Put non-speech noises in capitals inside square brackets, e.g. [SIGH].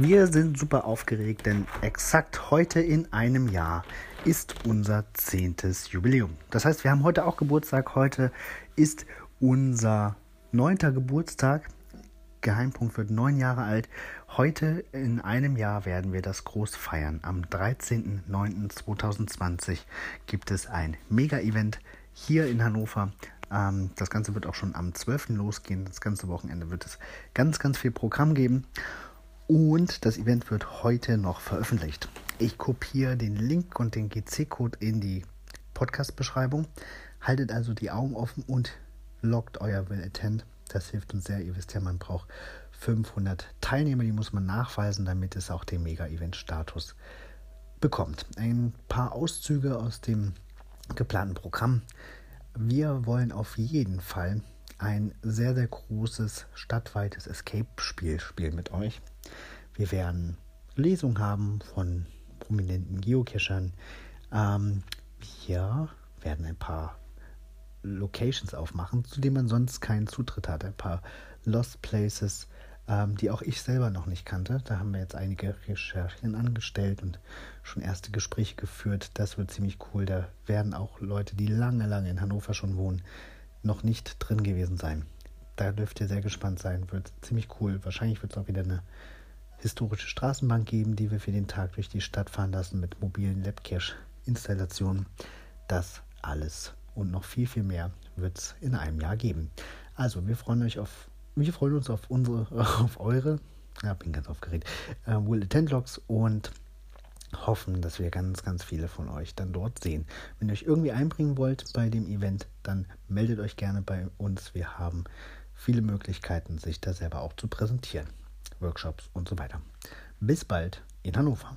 Wir sind super aufgeregt, denn exakt heute in einem Jahr ist unser zehntes Jubiläum. Das heißt, wir haben heute auch Geburtstag. Heute ist unser neunter Geburtstag. Geheimpunkt wird neun Jahre alt. Heute in einem Jahr werden wir das groß feiern. Am 13.09.2020 gibt es ein Mega-Event hier in Hannover. Ähm, das Ganze wird auch schon am 12. losgehen. Das ganze Wochenende wird es ganz, ganz viel Programm geben. Und das Event wird heute noch veröffentlicht. Ich kopiere den Link und den GC-Code in die Podcast-Beschreibung. Haltet also die Augen offen und loggt euer Will Attend. Das hilft uns sehr. Ihr wisst ja, man braucht 500 Teilnehmer, die muss man nachweisen, damit es auch den Mega-Event-Status bekommt. Ein paar Auszüge aus dem geplanten Programm. Wir wollen auf jeden Fall ein sehr, sehr großes stadtweites Escape-Spiel spielen mit euch. Wir werden Lesungen haben von prominenten Geocachern. Ähm, wir werden ein paar Locations aufmachen, zu denen man sonst keinen Zutritt hat. Ein paar Lost Places, ähm, die auch ich selber noch nicht kannte. Da haben wir jetzt einige Recherchen angestellt und schon erste Gespräche geführt. Das wird ziemlich cool. Da werden auch Leute, die lange, lange in Hannover schon wohnen, noch nicht drin gewesen sein. Da dürft ihr sehr gespannt sein. Wird ziemlich cool. Wahrscheinlich wird es auch wieder eine historische Straßenbahn geben, die wir für den Tag durch die Stadt fahren lassen mit mobilen Labcache-Installationen. Das alles und noch viel, viel mehr wird es in einem Jahr geben. Also, wir freuen euch auf, wir freuen uns auf unsere, [LAUGHS] auf eure, ja, bin ganz aufgeregt, äh, Will Attend Logs und hoffen, dass wir ganz, ganz viele von euch dann dort sehen. Wenn ihr euch irgendwie einbringen wollt bei dem Event, dann meldet euch gerne bei uns. Wir haben viele Möglichkeiten, sich da selber auch zu präsentieren. Workshops und so weiter. Bis bald in Hannover.